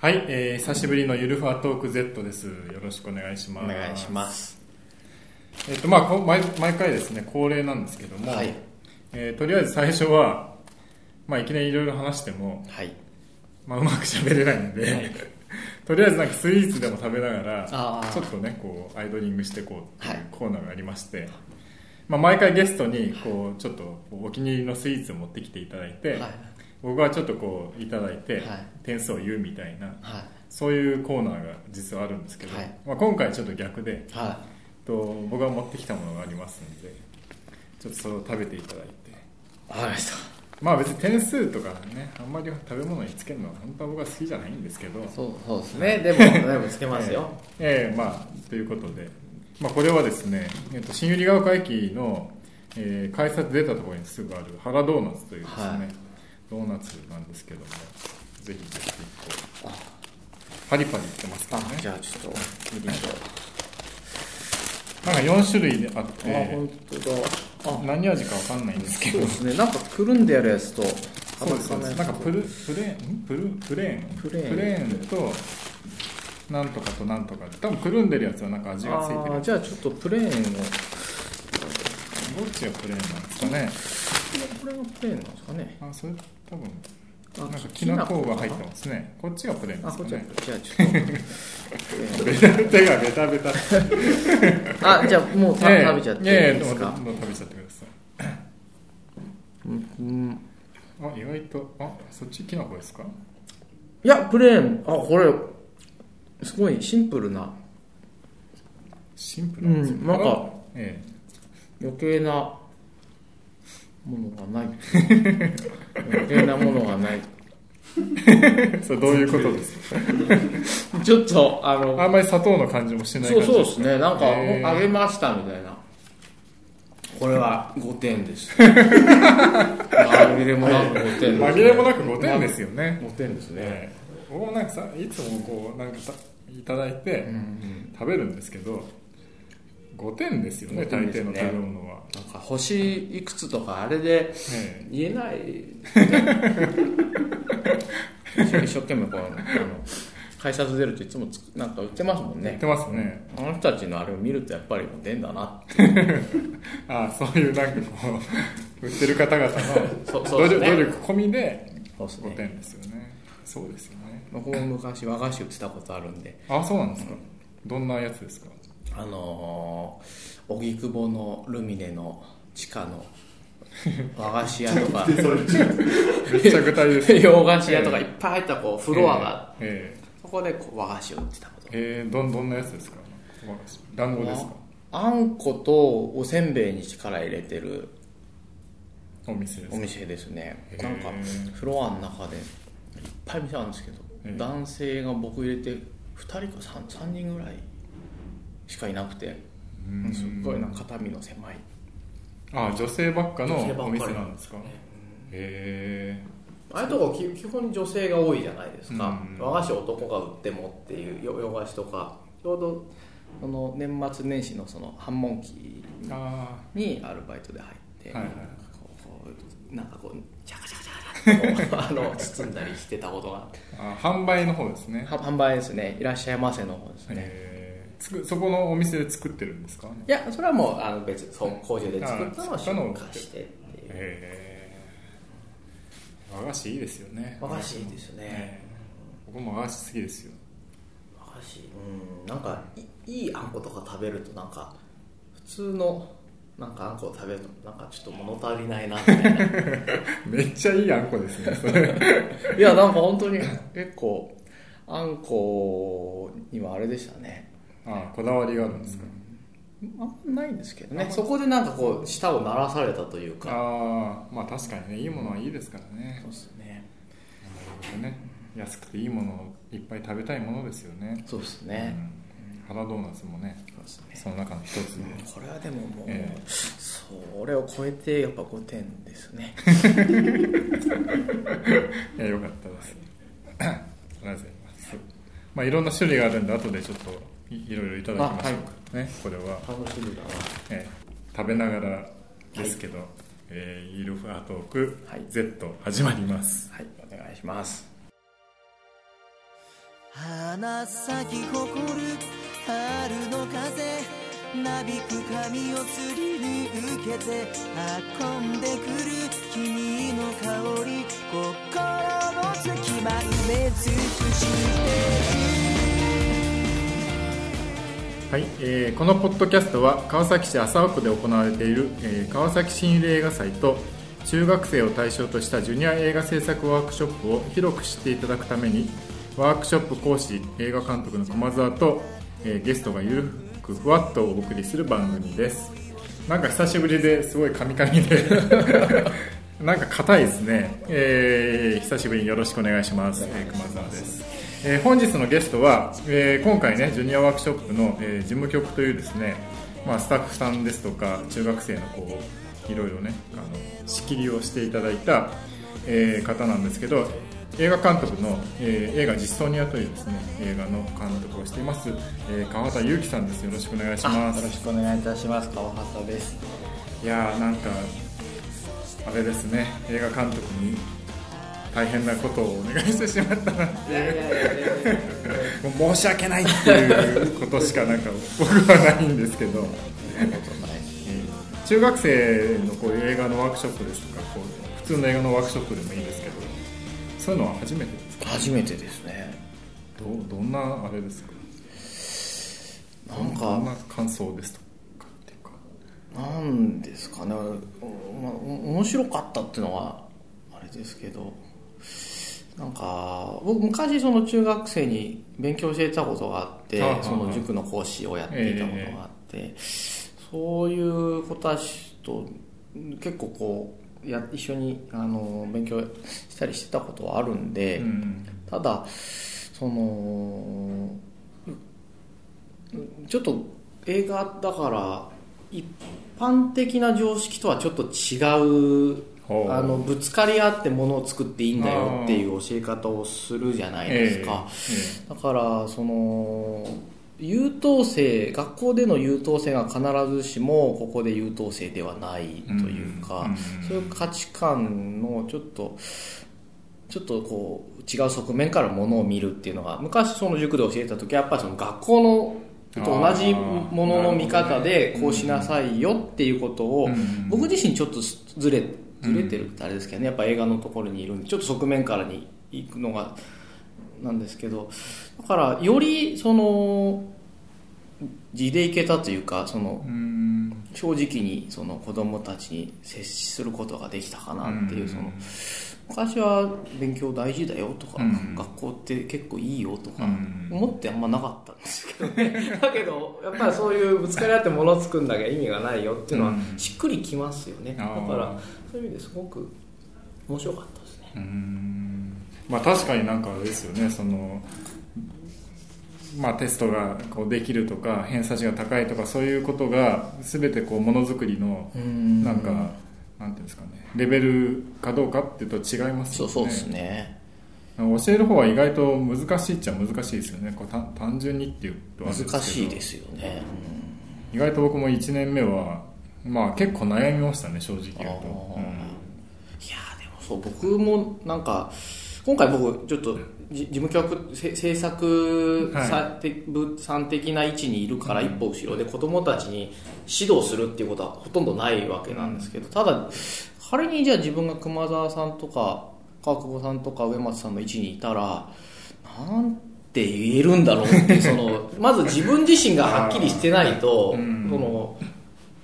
はい、えー久しぶりのゆるふわトーク Z です。よろしくお願いします。お願いします。えっ、と、まあこ毎、毎回ですね、恒例なんですけども、はいえーとりあえず最初は、まあ、いきなりいろいろ話しても、はい。まあ、うまく喋れないんで、はい とりあえずなんかスイーツでも食べながら、ちょっとね、こう、アイドリングしてこう、はいコーナーがありまして、まあ、毎回ゲストに、こう、ちょっとお気に入りのスイーツを持ってきていただいて、はい。僕はちょっとこう、いただいて、はい点数を言うみたいな、はい。そういうコーナーが実はあるんですけど、はいまあ、今回ちょっと逆ではと僕が持ってきたものがありますのでちょっとそれを食べていただいてい。わかりました。まあ別に点数とかねあんまり食べ物につけるのは本当は僕は好きじゃないんですけどそう、そうですね。でも、でもつけますよ。ええええまあということで、まあ、これはですね、えっと、新百合ヶ丘駅の、えー改札出たところにすぐある原ドーナツというですね、はいドーナツなんですけどもぜひぜひこうパリパリいってますからね。あ、じゃあちょっと、見てみよなんか4種類であっう。あ、て本当だ。あ、何味かわかんないんですけど。そうですね。なんかくるんでやるやつと、そうですそうです。なんかプルプレーン？ん？プルプレーン？プレーン。ンとなんとかとなんとか。多分くるんでるやつはなんか味がついてる。じゃあちょっとプレーンを、どっちがプレーンなんですかね。これがプレーンなんですかね。あそれ多分あなんかきな粉が入ってますね。こっちがプレーンであ、こっちはすかね、じゃあちょっと。ベがベタベタあ、じゃあもう食べちゃっていいですか？どうぞどうぞ食べちゃってくださうんうん。いあ意外とあそっちきな粉ですか？いや、プレーン、あ、これ、すごいシンプルな、シンプルなんですよ、うんなんかえ。余計なものがない。余計なものがない。え それどういうことです？か ちょっと、あの、あんまり砂糖の感じもしないそう感じそうですね、なんか、あげましたみたいな。これは5点です。紛れもなく5点です、紛れもなく5点ですよね、5点ですね。ええ僕もなんかさいつもこうなんかたいただいて食べるんですけど5点ですよね5大抵の食べ物は、なんか星いくつとかあれでえ言えない。一生懸命こう、あの、改札出るといつもつなんか売ってますもんね。え言って。ますね。あの人たちのあれを見るとやっぱり5点だな。ああそういうなんかこう売ってる方々の そうそうね。努力込みで5そうですね。点ですよね。そうですよね。僕も昔和菓子売ってたことあるんで、あそうなんですか。どんなやつですか？あのー、荻窪のルミネの地下の 和菓子屋とか、めっちゃ具体です。ね 洋菓子屋とかいっぱい入ったこうフロアが、ええそこでこう和菓子を売ってたこと。えええどんどんなやつですか？団子ですか？あんことおせんべいに力入れてるお店ですか？お店ですね。なんかフロアの中でいっぱい店あるんですけど、男性が僕入れて2人か 3, 3人ぐらいしかいなくて。うん。すっごいな肩身の狭い。あ女性ばっかのお店なんですか？へえ。ああいうとこ基基本女性が多いじゃないですか、うん。和菓子男が売ってもっていうよ洋菓子とか。ちょうどその年末年始のその繁忙期あにアルバイトで入って、はなんかこうチャカチャカチャカ あの包んだりしてたことが。販売の方ですね。は販売ですね。いらっしゃいませの方ですね、え。ーつくそこのお店で作ってるんですか？いやそれはもうあの別そう工場で作ったのを出荷してっていう。えー。和菓子いいですよね。和菓子いいですね。えー僕も和菓子好きですよ。和菓子うん。なんかいいいあんことか食べるとなんか普通のなんかあんこを食べるとなんかちょっと物足りないなみたいな。めっちゃいいあんこですねいやなんか本当に結構あんこにはあれでしたねあこだわりがあるんですか、あんまないんですけどね。そこでなんかこう舌を鳴らされたというか。ああまあ確かにねいいものはいいですからね。そうですね。なるほどね。安くていいものをいっぱい食べたいものですよね。そうですね、うん。原ドーナツもねそうですね。その中の一つで、これはでももう、ええ。それを超えてやっぱ5点ですね。いやよかったです。ありがとうございます。まあいろんな種類があるんで後でちょっといいろいろいただきましょうか、ね。これは、楽しみだな。えー食べながらですけど、えーゆるふわトークはい。Z 始まります。はい。お願いします。花咲き誇る春の風なびく髪をすり抜けて運んでくる君の香り心の隙間埋め尽くしてはい、えー、このポッドキャストは川崎市麻生区で行われている、えー、川崎新映画祭と中学生を対象としたジュニア映画制作ワークショップを広く知っていただくためにワークショップ講師映画監督の駒沢と、えー、ゲストがゆるくふわっとお送りする番組です。なんか久しぶりですごいカミカミで なんか硬いですね、えー、久しぶりによろしくお願いします、えー、熊沢です、えー、本日のゲストは、えー、今回ねジュニアワークショップの、えー、事務局というですね、まあ、スタッフさんですとか中学生のこういろいろねあの仕切りをしていただいた、えー、方なんですけど映画監督の、えー、映画実装ニアというですね映画の監督をしています、えー、川畑裕樹さんです。よろしくお願いします。よろしくお願いいたします。川畑です。いやーなんかあれですね映画監督に大変なことをお願いしてしまったなっていう。申し訳ないっていうことしかなんか僕はないんですけど。中学生のこういう映画のワークショップですとかこう普通の映画のワークショップでもいいですけど。そういうのは初めてですか？初めてですね。どどんなあれですか？なんか。どんな感想ですとかっていうか。なんですかね、まあ、面白かったっていうのはあれですけどなんか僕昔その中学生に勉強教えたことがあってその塾の講師をやっていたことがあって、そういう子たちと結構こうや一緒にあの勉強したりしてたことはあるんで、うん、ただそのちょっと映画だから一般的な常識とはちょっと違うあのぶつかり合ってものを作っていいんだよっていう教え方をするじゃないですか、だからその優等生学校での優等生が必ずしもここで優等生ではないというか、そういう価値観のちょっとちょっとこう違う側面からものを見るっていうのが昔その塾で教えた時はやっぱりその学校のと同じものの見方でこうしなさいよっていうことを僕自身ちょっとずれずれてるってあれですけどねやっぱ映画のところにいるんでちょっと側面からに行くのがなんですけどだからよりその地でいけたというかその正直にその子供たちに接することができたかなっていうその昔は勉強大事だよとか学校って結構いいよとか思ってあんまなかったんですけど。ね だけどやっぱりそういうぶつかり合ってもの作んなきゃ意味がないよっていうのはしっくりきますよね。だからそういう意味ですごく面白かったですね。まあ確かになんかあれですよね。そのまあ、テストがこうできるとか偏差値が高いとかそういうことが全てこうものづくりのなんかなんていうんですかねレベルかどうかっていうと違いますよね。そうですね。教える方は意外と難しいっちゃ難しいですよね。こう単純にっていうと難しいですよね、意外と僕も1年目はまあ結構悩みましたね正直言うと、うん、いやでもそう僕もなんか今回僕ちょっと事務局制作さん的な位置にいるから一歩後ろで子供たちに指導するっていうことはほとんどないわけなんですけどただ仮にじゃあ自分が熊沢さんとか川久保さんとか上松さんの位置にいたらなんて言えるんだろうって そのまず自分自身がはっきりしてないと、その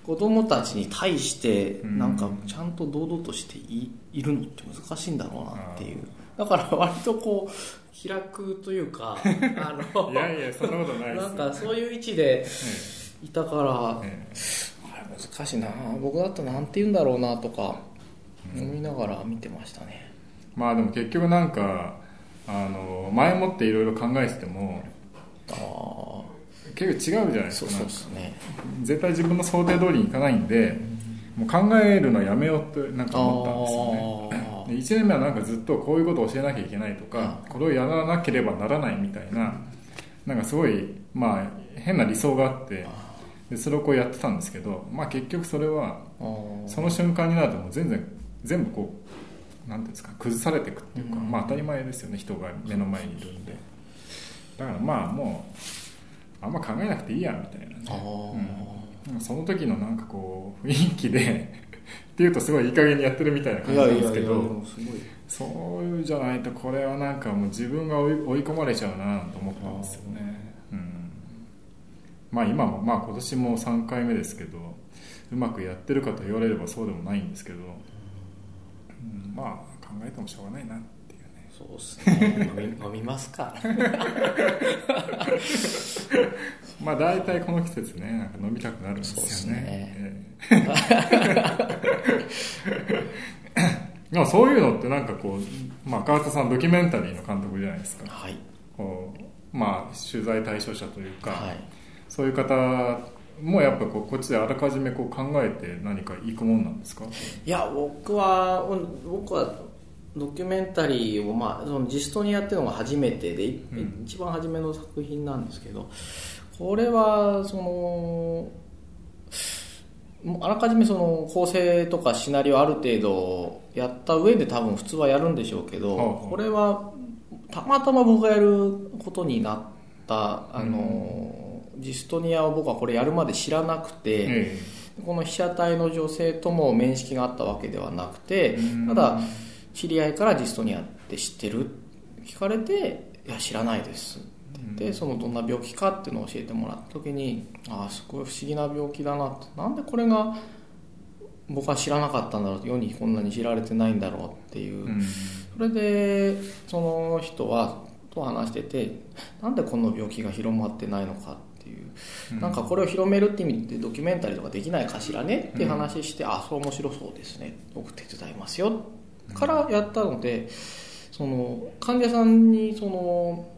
子供たちに対してなんかちゃんと堂々としていいるのって難しいんだろうなっていう。だから割とこう開くというか あのいやいやそんなことないですなんかそういう位置でいたから、ええ、難しいな。僕だったらなんて言うんだろうなとか思いながら見てましたね、うん、まあでも結局なんかあの前もっていろいろ考えててもあ結構違うじゃないですか。そうですね。絶対自分の想定通りにいかないんで、もう考えるのやめようってなんか思ったんですよね。1年目はなんかずっとこういうことを教えなきゃいけないとかこれをやらなければならないみたいななんかすごいまあ変な理想があってでそれをこうやってたんですけど、まあ、結局それはその瞬間になるともう全然全部こうなんていうんですか崩されていくっていうか、まあ、当たり前ですよね人が目の前にいるんで。だからまあもうあんま考えなくていいやみたいなね。あーうん、その時のなんかこう雰囲気で っていうとすごいいい加減にやってるみたいな感じなんですけどそういうじゃないとこれはなんかもう自分が追い追い込まれちゃうなと思ったんですよね、うん、まあ今もまあ今年も3回目ですけどうまくやってるかと言われればそうでもないんですけど、うん、まあ考えてもしょうがないなっそうですね。飲み 飲みますか。まあ大体この季節ねなんか飲みたくなるんですよね。そう そういうのってなんかこう、まあ、川田さんドキュメンタリーの監督じゃないですか。はい。こうまあ取材対象者というか、はい。そういう方もやっぱこうこっちであらかじめこう考えて何か行くもんなんですか？いや僕はうん僕はドキュメンタリーを、まあ、そのジストニアっていうのが初めてで、うん。一番初めの作品なんですけどこれはそのあらかじめその構成とかシナリオある程度やった上で多分普通はやるんでしょうけど、はあはあこれはたまたま僕がやることになったあの、ジストニアを僕はこれやるまで知らなくて、え。この被写体の女性とも面識があったわけではなくてうん。ただ知り合いからジストニアって知ってる？聞かれて「いや知らないです」って言って、そのどんな病気かっていうのを教えてもらった時にああすごい不思議な病気だなとなんでこれが僕は知らなかったんだろう世にこんなに知られてないんだろうっていう、うん。それでその人はと話しててなんでこの病気が広まってないのかっていう。うん。なんかこれを広めるって意味でドキュメンタリーとかできないかしらねって話して、あそう面白そうですね。僕手伝いますよからやったのでその患者さんにその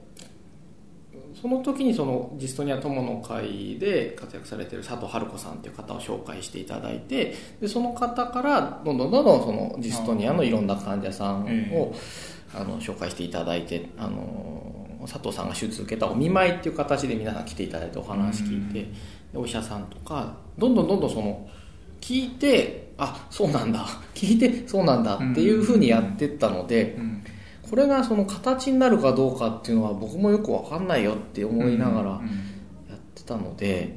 その時にそのジストニア友の会で活躍されてる佐藤春子さんっていう方を紹介していただいてでその方からどんどんどんどんそのジストニアのいろんな患者さんをあの紹介していただいてあの佐藤さんが手術受けたお見舞いっていう形で皆さん来ていただいてお話聞いてでお医者さんとかどんどんどんどんその聞いてあそうなんだ。聞いてそうなんだっていうふうにやってったのでうんこれがその形になるかどうかっていうのは僕もよく分かんないよって思いながらやってたので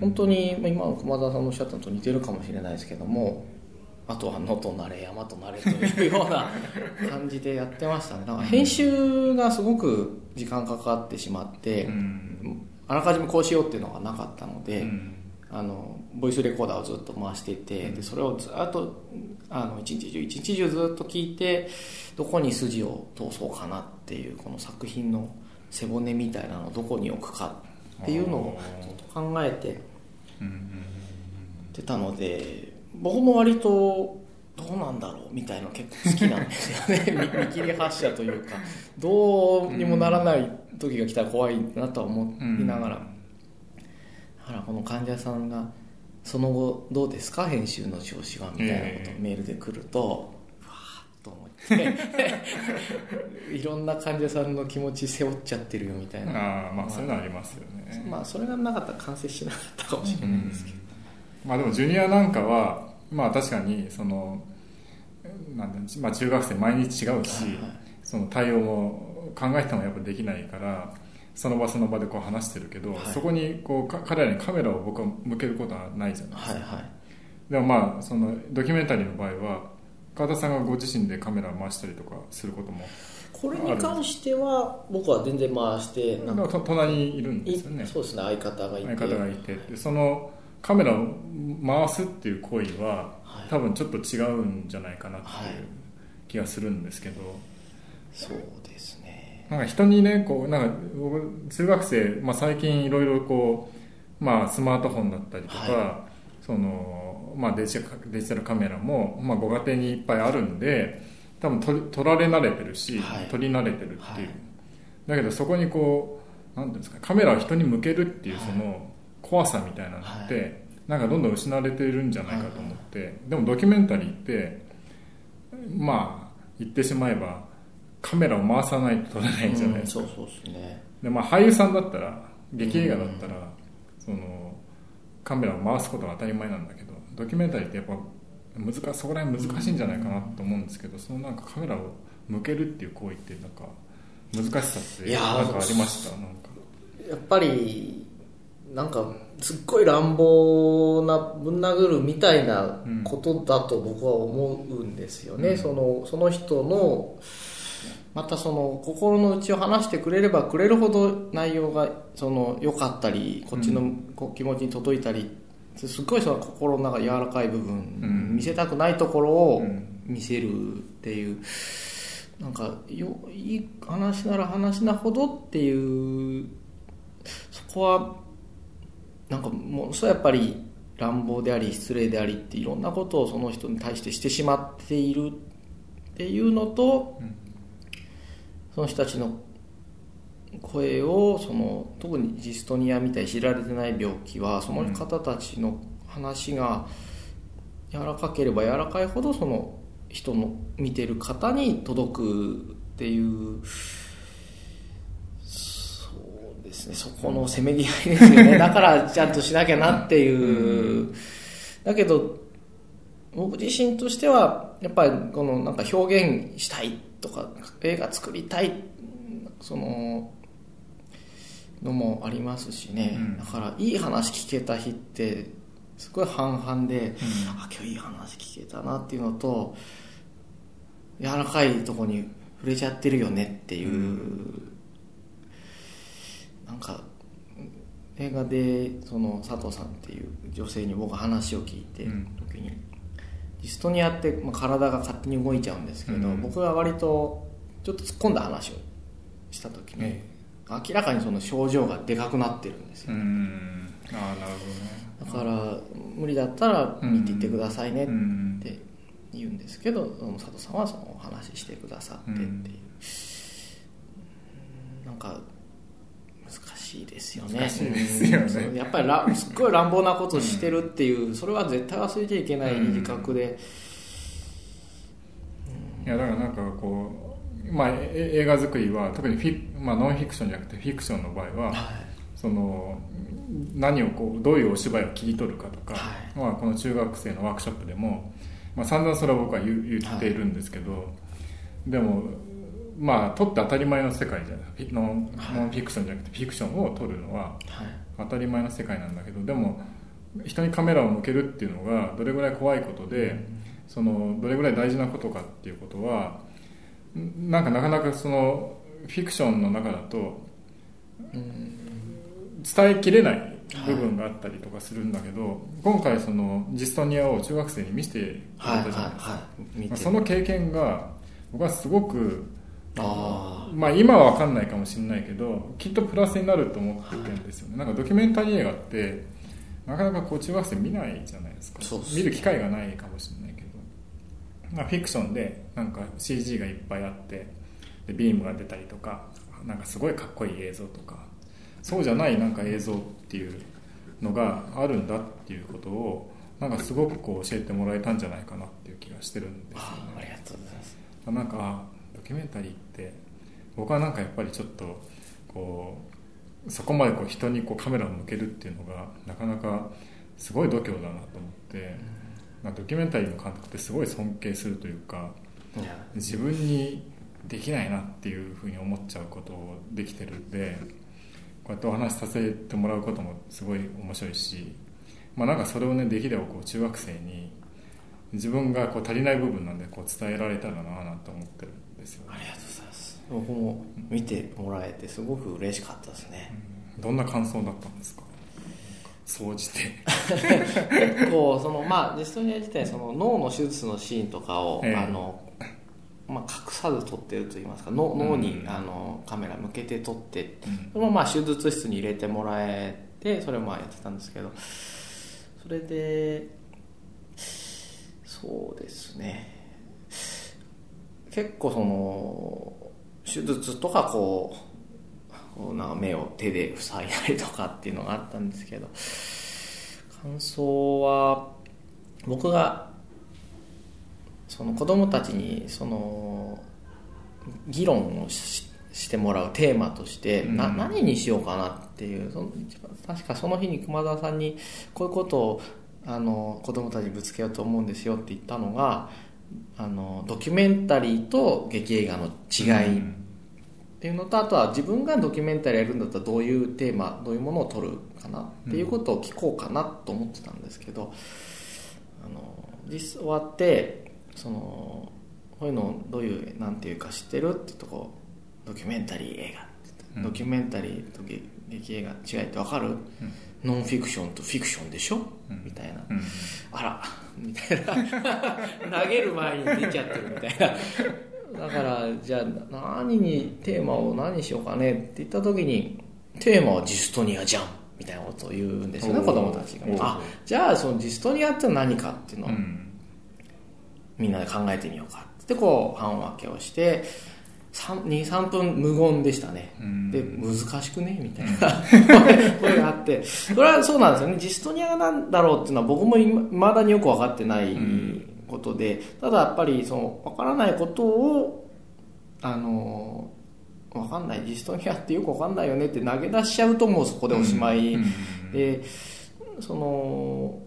本当にまあ今の駒澤さんのおっしゃったのと似てるかもしれないですけどもあとは野となれ山となれというような 感じでやってましたね。だから編集がすごく時間かかってしまってうん。あらかじめこうしようっていうのがなかったので、うんあのボイスレコーダーをずっと回していてでそれをずっとあの一日中一日中ずっと聞いてどこに筋を通そうかなっていうこの作品の背骨みたいなのをどこに置くかっていうのをずっと考えてうん。ってたので僕も割とどうなんだろうみたいなの結構好きなんですよね。見見切り発車というかどうにもならない時が来たら怖いなとは思いながら、だからこの患者さんがその後どうですか？編集の調子はみたいなことをメールで来ると、うわーっと思って。いろんな患者さんの気持ち背負っちゃってるよみたいな。ああまあそういうのありますよね。まあそれがなかったら完成しなかったかもしれないですけど、まあでもジュニアなんかはまあ確かにそのなんまあ中学生毎日違うし、はいはい。その対応も考えてもやっぱできないからその場その場でこう話してるけど、はい。そこにこうか彼らにカメラを僕は向けることはないじゃないですか、はいはい。でもまあそのドキュメンタリーの場合は川田さんがご自身でカメラを回したりとかすることもこれに関しては僕は全然回してなんかと隣にいるんですよね。いそうですね相方がいて。相方がいてでそのカメラを回すっていう行為は、はい。多分ちょっと違うんじゃないかなってはい。いう気がするんですけど、そうですねなんか人にねこうなんか僕中学生、まあ、最近いろいろこう、まあ、スマートフォンだったりとか、はそのまあ、デジタルデジタルカメラも、まあ、ご家庭にいっぱいあるんで多分撮り撮られ慣れてるし、はい。撮り慣れてるっていう、はい。だけどそこにこうなんていうんですかカメラを人に向けるっていうはい。その怖さみたいなのって、なんかどんどん失われているんじゃないかと思って、でもドキュメンタリーってまあ言ってしまえばカメラを回さないと撮れないじゃないですか、うんそうそうですね。でまあ、俳優さんだったら劇映画だったら、そのカメラを回すことが当たり前なんだけどドキュメンタリーってやっぱ難しそこら辺難しいんじゃないかなと思うんですけど、そのなんかカメラを向けるっていう行為ってなんか難しさってなんかありました？なんか。やっぱりなんかすっごい乱暴なぶん殴るみたいなことだと僕は思うんですよね、うん。そのその人のまたその心の内を話してくれればくれるほど内容がその良かったりこっちの気持ちに届いたりすっごいその心の中柔らかい部分、うん見せたくないところをうん。見せるっていう、なんかよいい話なら話なほどっていうそこはなんかものすごいやっぱり乱暴であり失礼でありっていろんなことをその人に対してしてしまっているっていうのと、うんその人たちの声をその特にジストニアみたいに知られてない病気はその方たちの話が柔らかければ柔らかいほどその人の見てる方に届くっていうそうですねそこのせめぎ合いですよね。だからちゃんとしなきゃなっていう。だけど僕自身としてはやっぱりこのなんか表現したいっとか映画作りたいそののもありますしね、うん。だからいい話聞けた日ってすごい半々で、あ今日いい話聞けたなっていうのと柔らかいとこに触れちゃってるよねっていう、なんか映画でその佐藤さんっていう女性に僕は話を聞いてうん。時に、ディストニアって、まあ、体が勝手に動いちゃうんですけど、うん。僕が割とちょっと突っ込んだ話をした時に、え明らかにその症状がでかくなってるんですよ、うん。ああなるほどね。だから無理だったら見ていってくださいねっうん。て言うんですけど、佐藤さんはそのお話ししてくださってっていう、うん。なんか難しいですよね。難しいですよね。やっぱりらすっごい乱暴なことしてるっていう、それは絶対忘れちゃいけない自覚で、いやだからなんかこう、まあ、え映画作りは特にフィ、まあ、ノンフィクションじゃなくてフィクションの場合は、その何をこうどういうお芝居を切り取るかとか、はまあ、この中学生のワークショップでも、まあ、散々それは僕は言う言っているんですけど、でもまあ撮って当たり前の世界じゃない。ノンノンフィクションじゃなくてフィクションを撮るのははい。当たり前の世界なんだけどでも人にカメラを向けるっていうのがどれぐらい怖いことで、そのどれぐらい大事なことかっていうことはんなんかなかなかそのフィクションの中だと伝えきれない部分があったりとかするんだけど、今回そのジストニアを中学生に見せてくれはいはいたじゃないですか、はい。見て。まあその経験が僕はすごくあまあ今は分かんないかもしれないけどきっとプラスになると思っているんですよね、なんかドキュメンタリー映画ってなかなかこう中学生見ないじゃないですか。見る機会がないかもしれないけど、まあ、フィクションでなんか CG がいっぱいあってでビームが出たりとかなんかすごいかっこいい映像とか。そうじゃないなんか映像っていうのがあるんだっていうことをなんかすごくこう教えてもらえたんじゃないかなっていう気がしてるんですよあねありがとうございます。なんかあドキュメンタリーって僕はなんかやっぱりちょっとこうそこまでこう人にこうカメラを向けるっていうのがなかなかすごい度胸だなと思って、まあドキュメンタリーの監督ってすごい尊敬するというか自分にできないなっていうふうに思っちゃうことをできてるんでこうやってお話しさせてもらうこともすごい面白いし、まあ、なんかそれをねできればこう中学生に自分がこう足りない部分なんでこう伝えられたらななんて思ってるんですよね。ありがとう僕も見てもらえてすごく嬉しかったですね。どんな感想だったんですか？総じて。結構そのまあディストニア自体その脳の手術のシーンとかを、ええ。あのまあ、隠さず撮ってるといいますか。脳脳に、うんあのカメラ向けて撮ってうん。それもまあ手術室に入れてもらえてそれもまあやってたんですけどそれでそうですね。結構その手術とかこうこうな目を手で塞いだりとかっていうのがあったんですけど感想は僕がその子供たちにその議論をししてもらうテーマとして、なうん。何にしようかなっていうその確かその日に熊澤さんにこういうことをあの子供たちにぶつけようと思うんですよって言ったのがあのドキュメンタリーと劇映画の違いっっていうのとあとは自分がドキュメンタリーやるんだったらどういうテーマどういうものを撮るかなっていうことを聞こうかなと思ってたんですけど、あの実終わってそのこういうのどういうなんていうか知ってるってとこドキュメンタリー映画って言って、うん。ドキュメンタリーと劇劇映画違いって分かる、ノンフィクションとフィクションでしょ、うん。みたいな、うん。あら。みたいな。投げる前に出ちゃってるみたいな。だからじゃあ何にテーマを何にしようかねって言った時にテーマはジストニアじゃん。みたいなことを言うんですよね子供たちがあじゃあそのジストニアって何かっていうのをうん。みんなで考えてみようかってこう半分けをして23分無言でしたね。うん。で難しくね？みたいな。声があって。それはそうなんですよね。ジストニアが何だろうっていうのは僕もいまだによく分かってないことで、ただやっぱりその分からないことをあの分かんない。ジストニアってよく分かんないよねって投げ出しちゃうともうそこでおしまい、うん。でその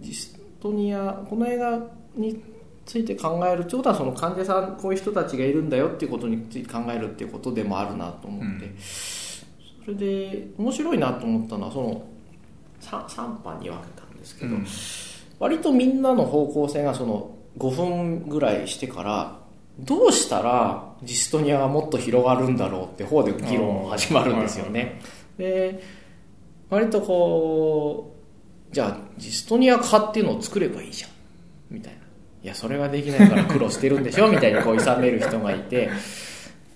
ジストニアこの映画について考えるってことはその患者さんこういう人たちがいるんだよっていうことについて考えるっていうことでもあるなと思って、うん。それで面白いなと思ったのはその 3, 3班に分けたんですけど、うん。割とみんなの方向性がその5分ぐらいしてからどうしたらジストニアがもっと広がるんだろうって方で議論が始まるんですよね。で割とこうじゃあジストニア化っていうのを作ればいいじゃんいやそれができないから苦労してるんでしょ？みたいにこう諌める人がいて、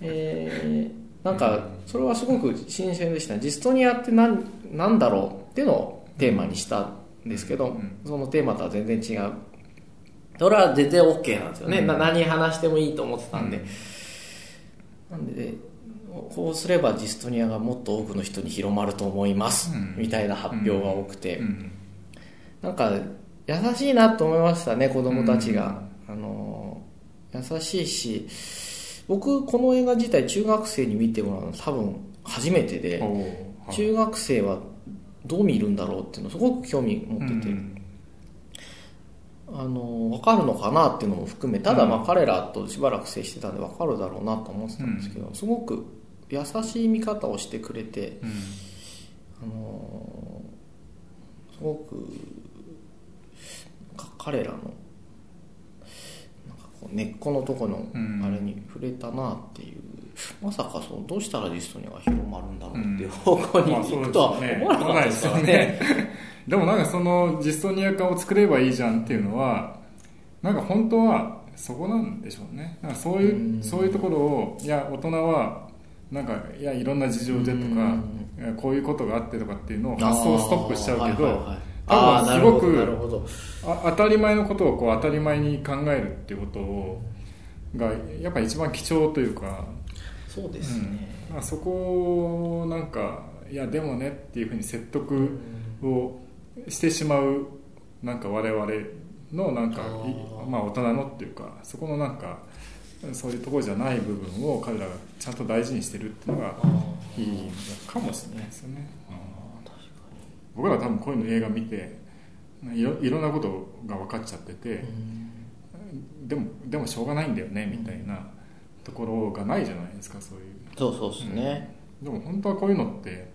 えーなんかそれはすごく新鮮でした。ねジストニアって何何だろうっていうのをテーマにしたんですけど、んそのテーマとは全然違う。それは全然 OK なんですよね、うん。な何話してもいいと思ってたんで、なんでこうすればジストニアがもっと多くの人に広まると思います、うん。みたいな発表が多くて、うん。なんか優しいなと思いましたね子供たちが、あの優しいし僕この映画自体中学生に見てもらうの多分初めてではい。中学生はどう見るんだろうっていうのすごく興味持ってて、うん。あの分かるのかなっていうのも含めただまうん。あ彼らとしばらく接してたんで分かるだろうなと思ってたんですけど、すごく優しい見方をしてくれて、うん。あのすごくか彼らのなんかこう根っこのところのうん。あれに触れたなっていう、まさかそのどうしたらリストニアが広まるんだろうっていう方向に行くとは思わなかったですから ね。でもなんかそのジストニア化を作ればいいじゃんっていうのはなんか本当はそこなんでしょうね。なんかそういううん。そういうところをいや大人はなんかいやいろんな事情でとかこういうことがあってとかっていうのを発想をストップしちゃうけど、あーはいはいはいあーなるほど多分すごくなるほど。あ当たり前のことをこう当たり前に考えるっていうことをがやっぱり一番貴重というかそうですね、うん。まあ、そこをなんかいやでもねっていうふうに説得をしてしまうなんか我々のなんかまあ大人のっていうかそこのなんかそういうところじゃない部分を彼らがちゃんと大事にしてるっていうのがいいのかもしれないですよね、僕らは多分こういうの映画見ていろいろんなことが分かっちゃってて、でもでもしょうがないんだよねみたいなところがないじゃないですかそういう。そうそうですね、でも本当はこういうのって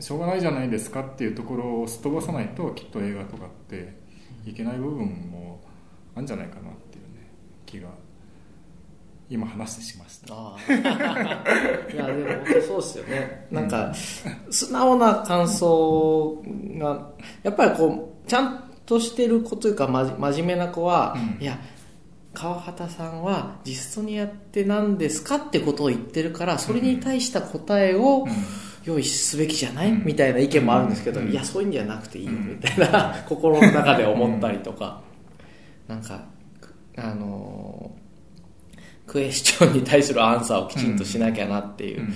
しょうがないじゃないですかっていうところをすっ飛ばさないときっと映画とかっていけない部分もあるんじゃないかなっていうね気が今話してしました。いやでも本当そうですよね。なんか素直な感想がやっぱりこうちゃんとしてる子というか真面目な子は、うん。いや川畑さんはジストニアって何ですかってことを言ってるからそれに対した答えを用意すべきじゃない、うんみたいな意見もあるんですけど、うん。いやそういうんじゃなくていいよ。うん。みたいな 心の中で思ったりとか、なんかあのクエスチョンに対するアンサーをきちんとしなきゃなっていう、うん。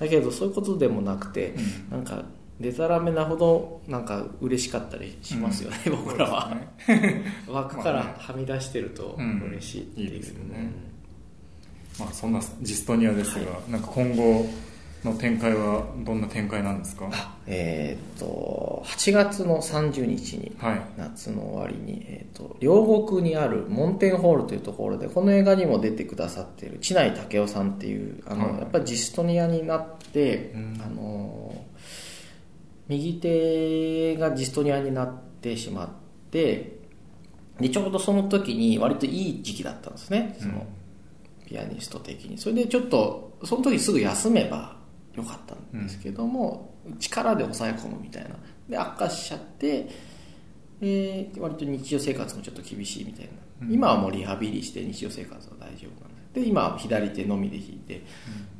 だけどそういうことでもなくて、うん。なんかでたらめなほどなんか嬉しかったりしますよね、僕らは、ね。枠からはみ出してるとうん。嬉しいっていう,、いいですよね。まあそんなジストニアですが、なんか今後の展開はどんな展開なんですか？えーっと8月の30日にはい。夏の終わりに、えー、と両国にあるモンテンホールというところでこの映画にも出てくださっている知内武雄さんっていうあの、はい。やっぱりジストニアになって、うん。あの右手がジストニアになってしまってでちょうどその時に割といい時期だったんですね。その、ピアニスト的に。それでちょっとその時すぐ休めばよかったんですけども、力で抑え込むみたいな。で悪化しちゃってで割と日常生活もちょっと厳しいみたいな、今はもうリハビリして日常生活は大丈夫なんです。で今は左手のみで弾いて、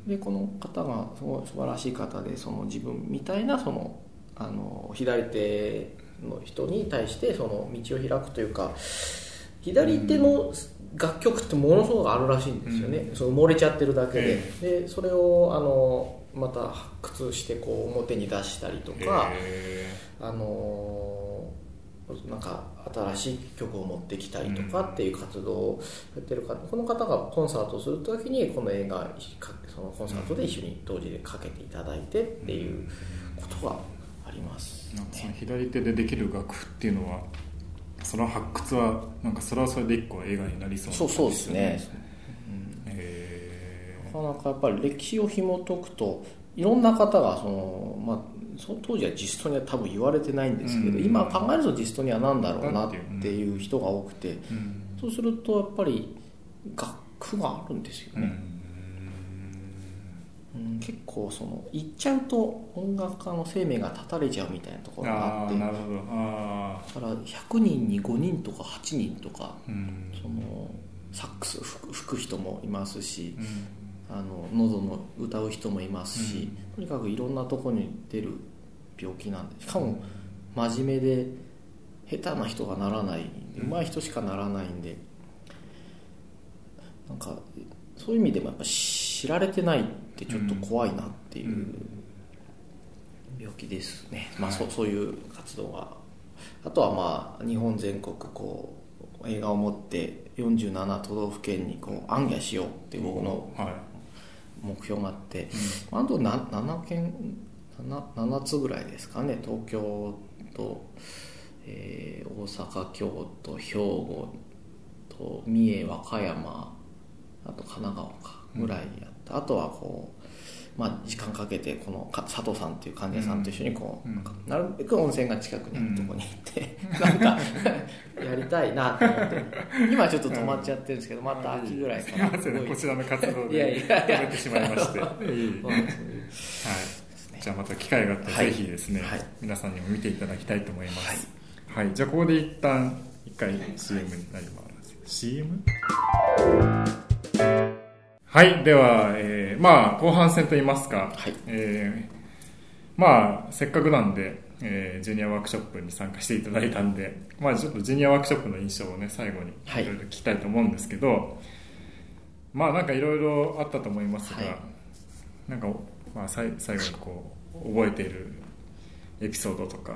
でこの方がすごい素晴らしい方でその自分みたいなそのあの左手の人に対してその道を開くというか左手の楽曲ってものすごくあるらしいんですよね、その漏れちゃってるだけで,、でそれをあのまた発掘してこう表に出したりとか、へあのなんか新しい曲を持ってきたりとかっていう活動をやってる方、この方がコンサートをするときにこの映画かそのコンサートで一緒に同時でかけていただいてっていうことがありますーなんかそのね。左手でできる楽譜っていうのはその発掘はなんかそれはそれで一個映画になりそうなそうそうですね。かなかやっぱり歴史を紐解くといろんな方がその、まあ、その当時はジストニア多分言われてないんですけど、うん。今考えるとジストニアなんだろうなっていう人が多くて、そうするとやっぱり楽譜があるんですよね、うん。うん。結構その言っちゃうと音楽家の生命が絶たれちゃうみたいなところがあってだから100人に5人とか8人とかそのサックス吹く人もいますしうんあの喉の歌う人もいますし、とにかくいろんなところに出る病気なんでしかも真面目で下手な人がならない上手い人しかならないんでなんかそういう意味でもやっぱ知られてないってちょっと怖いなっていううん。病気ですね、まあ、そうそういう活動があとはまあ日本全国こう映画を持って47都道府県にこう行脚しようっていう僕のはい目標があって、あとな7県 7, 7つぐらいですかね。東京と、えー大阪京都兵庫と三重和歌山あと神奈川かぐらいやった、あとはこうまあ、時間かけてこのか佐藤さんっていう患者さんと一緒にこう、うん。なるべく温泉が近くにあるところに行って、なんか やりたいなと思って。今ちょっと止まっちゃってるんですけどまた秋ぐらいかな すこちらの活動でいやいや。止めてしまいまして。はい、じゃあまた機会があったらはい。ぜひですね、はい。皆さんにも見ていただきたいと思います。はい、じゃあここで一旦一回 CM になります、CM? はいでは、えーまあ後半戦といいますか、はい。えーまあせっかくなんで、えージュニアワークショップに参加していただいたんでまあちょっとジュニアワークショップの印象をね最後にはい。いろいろ聞きたいと思うんですけど、まあなんかいろいろあったと思いますが、はい。なんか、まあ、さい最後にこう覚えているエピソードとか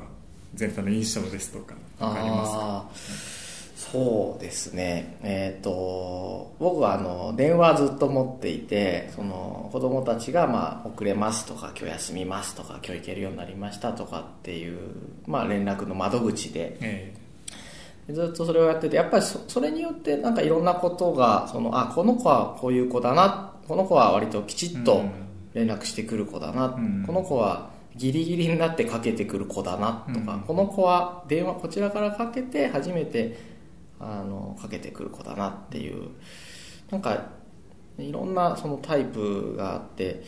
全体の印象ですとかわかりますか？ああそうですね。えっ、と僕はあの電話ずっと持っていてその子供たちが、まあ、遅れますとか今日休みますとか今日行けるようになりましたとかっていう、まあ、連絡の窓口でえ。ずっとそれをやっててやっぱりそそれによってなんかいろんなことがそのあこの子はこういう子だなこの子は割ときちっとうん。連絡してくる子だな、うん。この子はギリギリになってかけてくる子だなとか、うん。この子は電話こちらからかけて初めてあのかけてくる子だなっていう。なんかいろんなそのタイプがあって。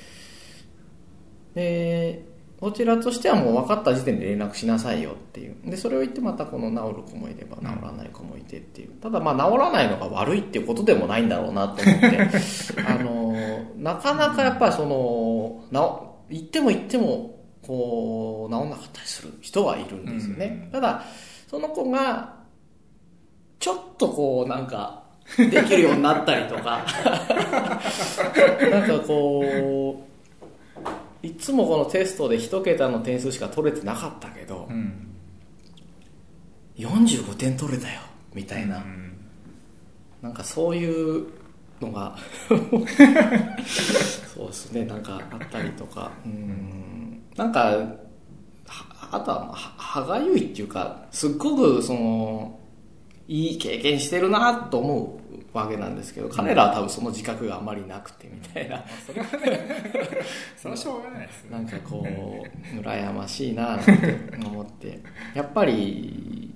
でこちらとしてはもう分かった時点で連絡しなさいよっていう。でそれを言ってまたこの治る子もいれば治らない子もいてっていう。ただまあ治らないのが悪いっていうことでもないんだろうなと思って。あのなかなかやっぱりそのな言っても言ってもこう治んなかったりする人はいるんですよね、ただその子がちょっとこうなんかできるようになったりとか。なんかこういつもこのテストで一桁の点数しか取れてなかったけどえうん45点取れたよみたいな、うん。なんかそういうのがそうですねなんかあったりとか。うん。なんかはあとはまあ歯がゆいっていうかすっごくそのいい経験してるなと思うわけなんですけど彼らは多分その自覚があまりなくてみたいな。それはねそれはしょうがないですね。なんかこう 羨ましいなって思って。やっぱり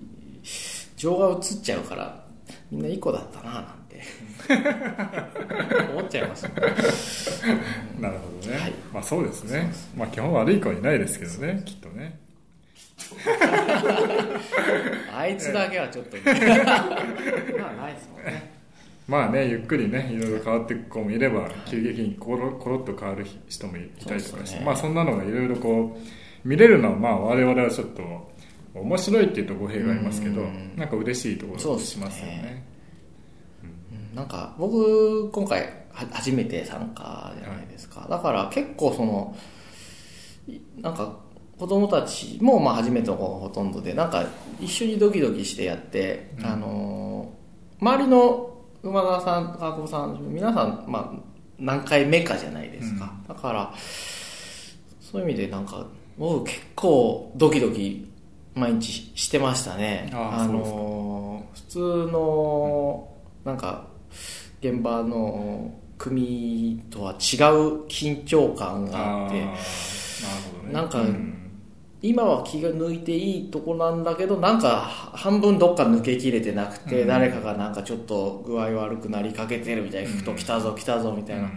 情が映っちゃうからみんないい子だったななんて。思っちゃいますねなるほどね、はい。まあそうですね。まあ基本悪い子はいないですけどねきっとね あいつだけはちょっと まあないですもんね。まあねゆっくりねいろいろ変わっていく子もいれば急激にコロコロッと変わる人もいたりとかして、ね。まあそんなのがいろいろこう見れるのはまあ我々はちょっと面白いっていうと語弊がありますけどうん。なんか嬉しいところしますよね。うん。なんか僕今回は初めて参加じゃないですか、だから結構そのいなんか子供たちもまあ初めての子がほとんどでなんか一緒にドキドキしてやって、うん。あのー周りの馬田さん川久保さん皆さん、まあ、何回目かじゃないですか、だからそういう意味でなんか僕結構ドキドキ毎日してましたね。ああのー普通のなんか現場の組とは違う緊張感があってなね。なんかうん今は気が抜いていいとこなんだけどなんか半分どっか抜けきれてなくて、うん。誰かがなんかちょっと具合悪くなりかけてるみたいなうん。来たぞ来たぞみたいな、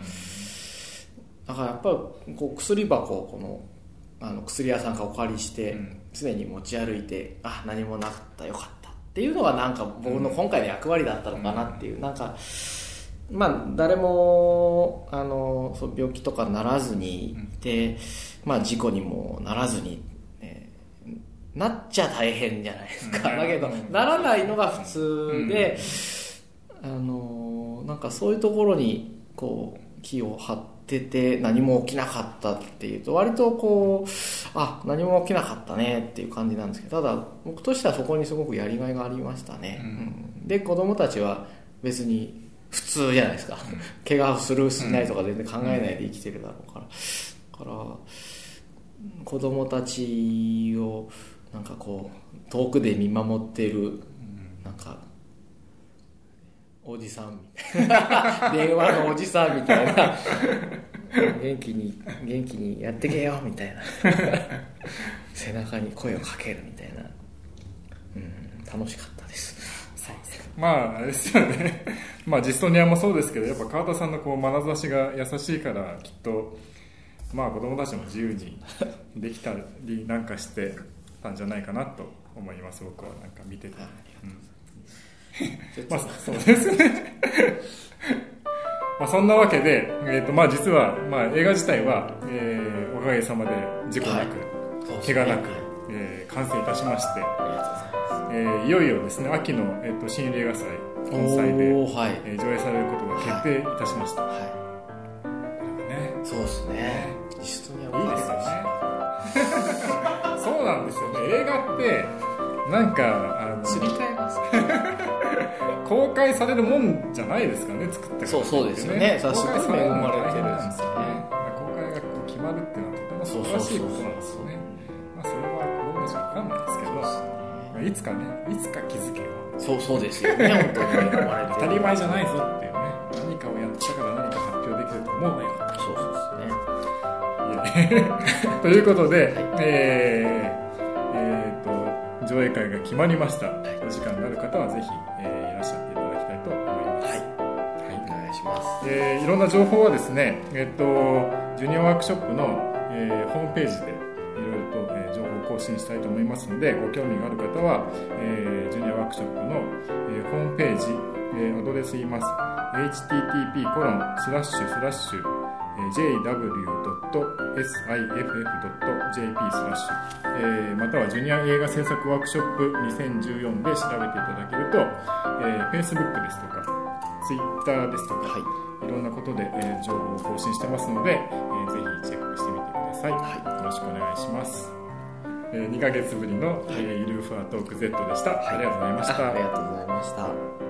だからやっぱりこう薬箱をこのあの薬屋さんからお借りして、うん。常に持ち歩いてあ何もなかったよかったっていうのがなんか僕の今回の役割だったのかなっていう、なんかまあ誰もあの病気とかならずにいて、まあ、事故にもならずに、えーなっちゃ大変じゃないですか、うん。だけどうんならないのが普通で、あのなんかそういうところにこう気を張ってて何も起きなかったっていうと割とこうあ何も起きなかったねっていう感じなんですけどただ僕としてはそこにすごくやりがいがありましたね、うん。うん。で子供たちは別に普通じゃないですか、怪我をするしないとか全然考えないで生きてるだろうから、だから子供たちをなんかこう遠くで見守っているなんかおじさんみたいな。電話のおじさんみたいな。元気に元気にやってけよみたいな。背中に声をかけるみたいな、うん、楽しかったです。まああれですよね。まあ実装ニアもそうですけどやっぱ川田さんのこう眼差しが優しいからきっとまあ子供たちも自由にできたりなんかしてたんじゃないかなと思います。僕はなんか見てて、うん。まあそうですね。まあそんなわけで、えーとまあ、実は、まあ、映画自体は、えーおかげさまで事故なく、はい。怪我なくはい、えー完成いたしまして、あえーいよいよですね秋の、えー、と新映画祭本祭で、はい、えー上映されることが決定いたしました、はね。い、そうですね。いいですよねなんですよね。映画ってなんかあのすり替えます。公開されるもんじゃないですかね作ってそうそうですよね。さすごい恵まれてるんですよね。公開が決まるっていうのはとても素晴らしいことなんですよね。まあそれは子供たちわかんないですけどまあいつかねいつか気づけよそうそうですよね。本当に恵まれてる当たり前じゃないぞっていうね。何かをやったから何か発表できると思うなよそうそうですね。ということで、えーえーと上映会が決まりました、お時間がある方はぜひ、えーいらっしゃっていただきたいと思います、はい。はい。お願いします。えーいろんな情報はですね、えっとジュニアワークショップの、えーホームページでいろいろと、えー情報を更新したいと思いますのでご興味がある方は、えージュニアワークショップの、えーホームページ、えーアドレス言います。http コロンスラッシュスラッシュ jw.siff.jp スラッシュ、えーまたはジュニア映画制作ワークショップ2014で調べていただけると、えー Facebook ですとか Twitter ですとか、はい。いろんなことで、えー情報を更新してますので、えーぜひチェックしてみてください、よろしくお願いします、え2ヶ月ぶりの、えーゆるふわトーク Z でした、ありがとうございました、あありがとうございました